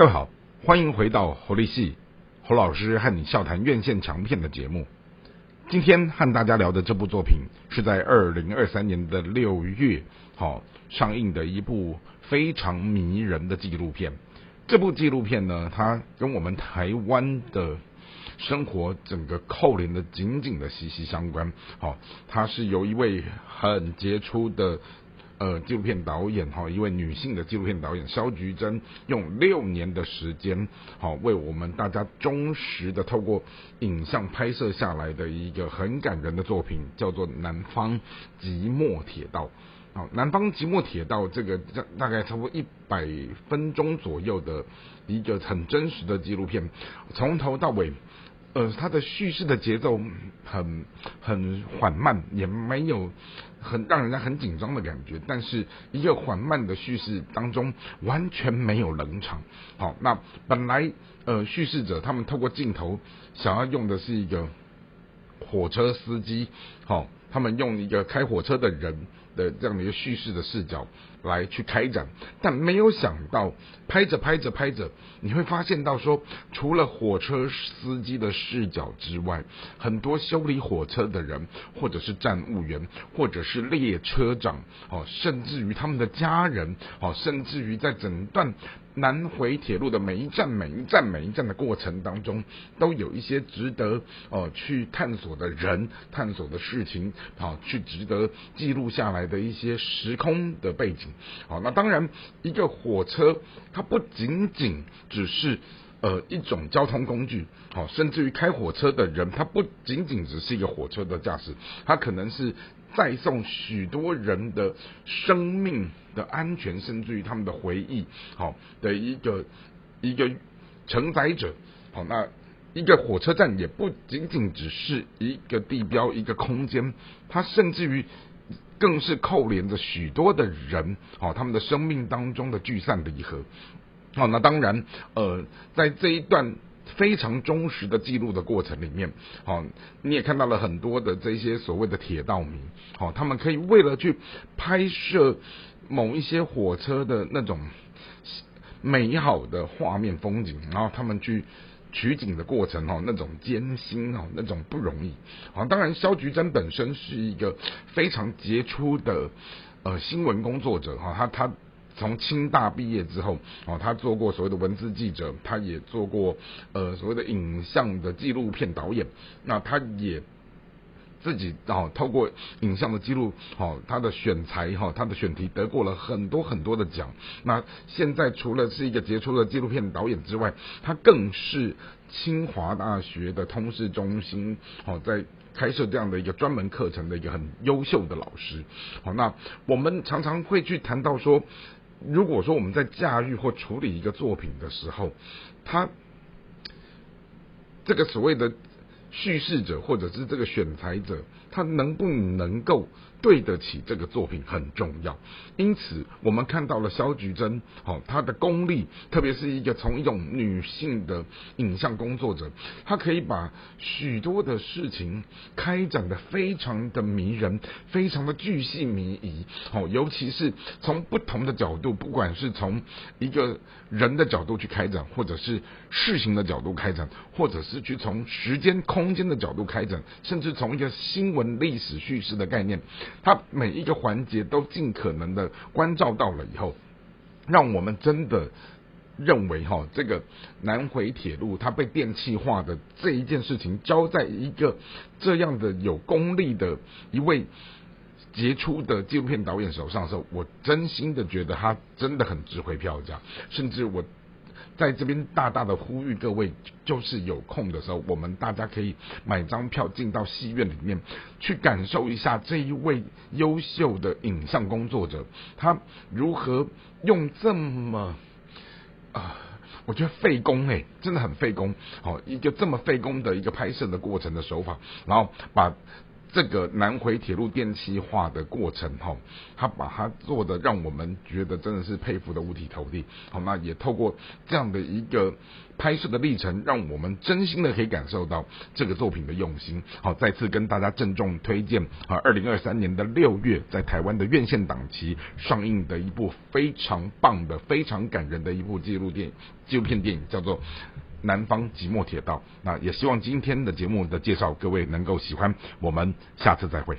各位好，欢迎回到侯立系侯老师和你笑谈院线强片的节目。今天和大家聊的这部作品是在二零二三年的六月，好上映的一部非常迷人的纪录片。这部纪录片呢，它跟我们台湾的生活整个扣连的紧紧的息息相关。好，它是由一位很杰出的。呃，纪录片导演哈，一位女性的纪录片导演肖菊珍，用六年的时间，好为我们大家忠实的透过影像拍摄下来的一个很感人的作品，叫做《南方即墨铁道》。好，《南方即墨铁道》这个大概差不多一百分钟左右的一个很真实的纪录片，从头到尾。呃，它的叙事的节奏很很缓慢，也没有很让人家很紧张的感觉。但是一个缓慢的叙事当中，完全没有冷场。好，那本来呃叙事者他们透过镜头想要用的是一个火车司机，好，他们用一个开火车的人。的这样的一个叙事的视角来去开展，但没有想到拍着拍着拍着，你会发现到说，除了火车司机的视角之外，很多修理火车的人，或者是站务员，或者是列车长，哦，甚至于他们的家人，哦，甚至于在整段。南回铁路的每一站、每一站、每一站的过程当中，都有一些值得哦去探索的人、探索的事情，好去值得记录下来的一些时空的背景。好，那当然，一个火车它不仅仅只是呃一种交通工具，好，甚至于开火车的人，他不仅仅只是一个火车的驾驶，他可能是。载送许多人的生命的安全，甚至于他们的回忆，好，的一个一个承载者，好，那一个火车站也不仅仅只是一个地标，一个空间，它甚至于更是扣连着许多的人，好，他们的生命当中的聚散离合，好，那当然，呃，在这一段。非常忠实的记录的过程里面，好，你也看到了很多的这些所谓的铁道迷，好，他们可以为了去拍摄某一些火车的那种美好的画面风景，然后他们去取景的过程，哈，那种艰辛哦，那种不容易，好，当然肖菊珍本身是一个非常杰出的呃新闻工作者，哈，他他。从清大毕业之后，哦，他做过所谓的文字记者，他也做过呃所谓的影像的纪录片导演。那他也自己哦透过影像的记录，哦他的选材哈，他的选题得过了很多很多的奖。那现在除了是一个杰出的纪录片导演之外，他更是清华大学的通识中心哦在开设这样的一个专门课程的一个很优秀的老师。好，那我们常常会去谈到说。如果说我们在驾驭或处理一个作品的时候，他这个所谓的叙事者或者是这个选材者，他能不能够？对得起这个作品很重要，因此我们看到了肖菊珍，好，她的功力，特别是一个从一种女性的影像工作者，她可以把许多的事情开展的非常的迷人，非常的巨细靡遗，好，尤其是从不同的角度，不管是从一个人的角度去开展，或者是事情的角度开展，或者是去从时间空间的角度开展，甚至从一个新闻历史叙事的概念。它每一个环节都尽可能的关照到了以后，让我们真的认为哈，这个南回铁路它被电气化的这一件事情交在一个这样的有功力的一位杰出的纪录片导演手上的时候，我真心的觉得他真的很值回票价，甚至我。在这边大大的呼吁各位，就是有空的时候，我们大家可以买张票进到戏院里面，去感受一下这一位优秀的影像工作者，他如何用这么啊，我觉得费工哎，真的很费工，好一个这么费工的一个拍摄的过程的手法，然后把这个南回铁路电气化的过程哈，他把它做的让我们觉得真的是佩服的五体投地。好，那也透过这样的一个拍摄的历程，让我们真心的可以感受到这个作品的用心。好，再次跟大家郑重推荐啊，二零二三年的六月在台湾的院线档期上映的一部非常棒的、非常感人的一部纪录电纪录片电影，叫做《南方即墨铁道》。那也希望今天的节目的介绍，各位能够喜欢。我们下次再会。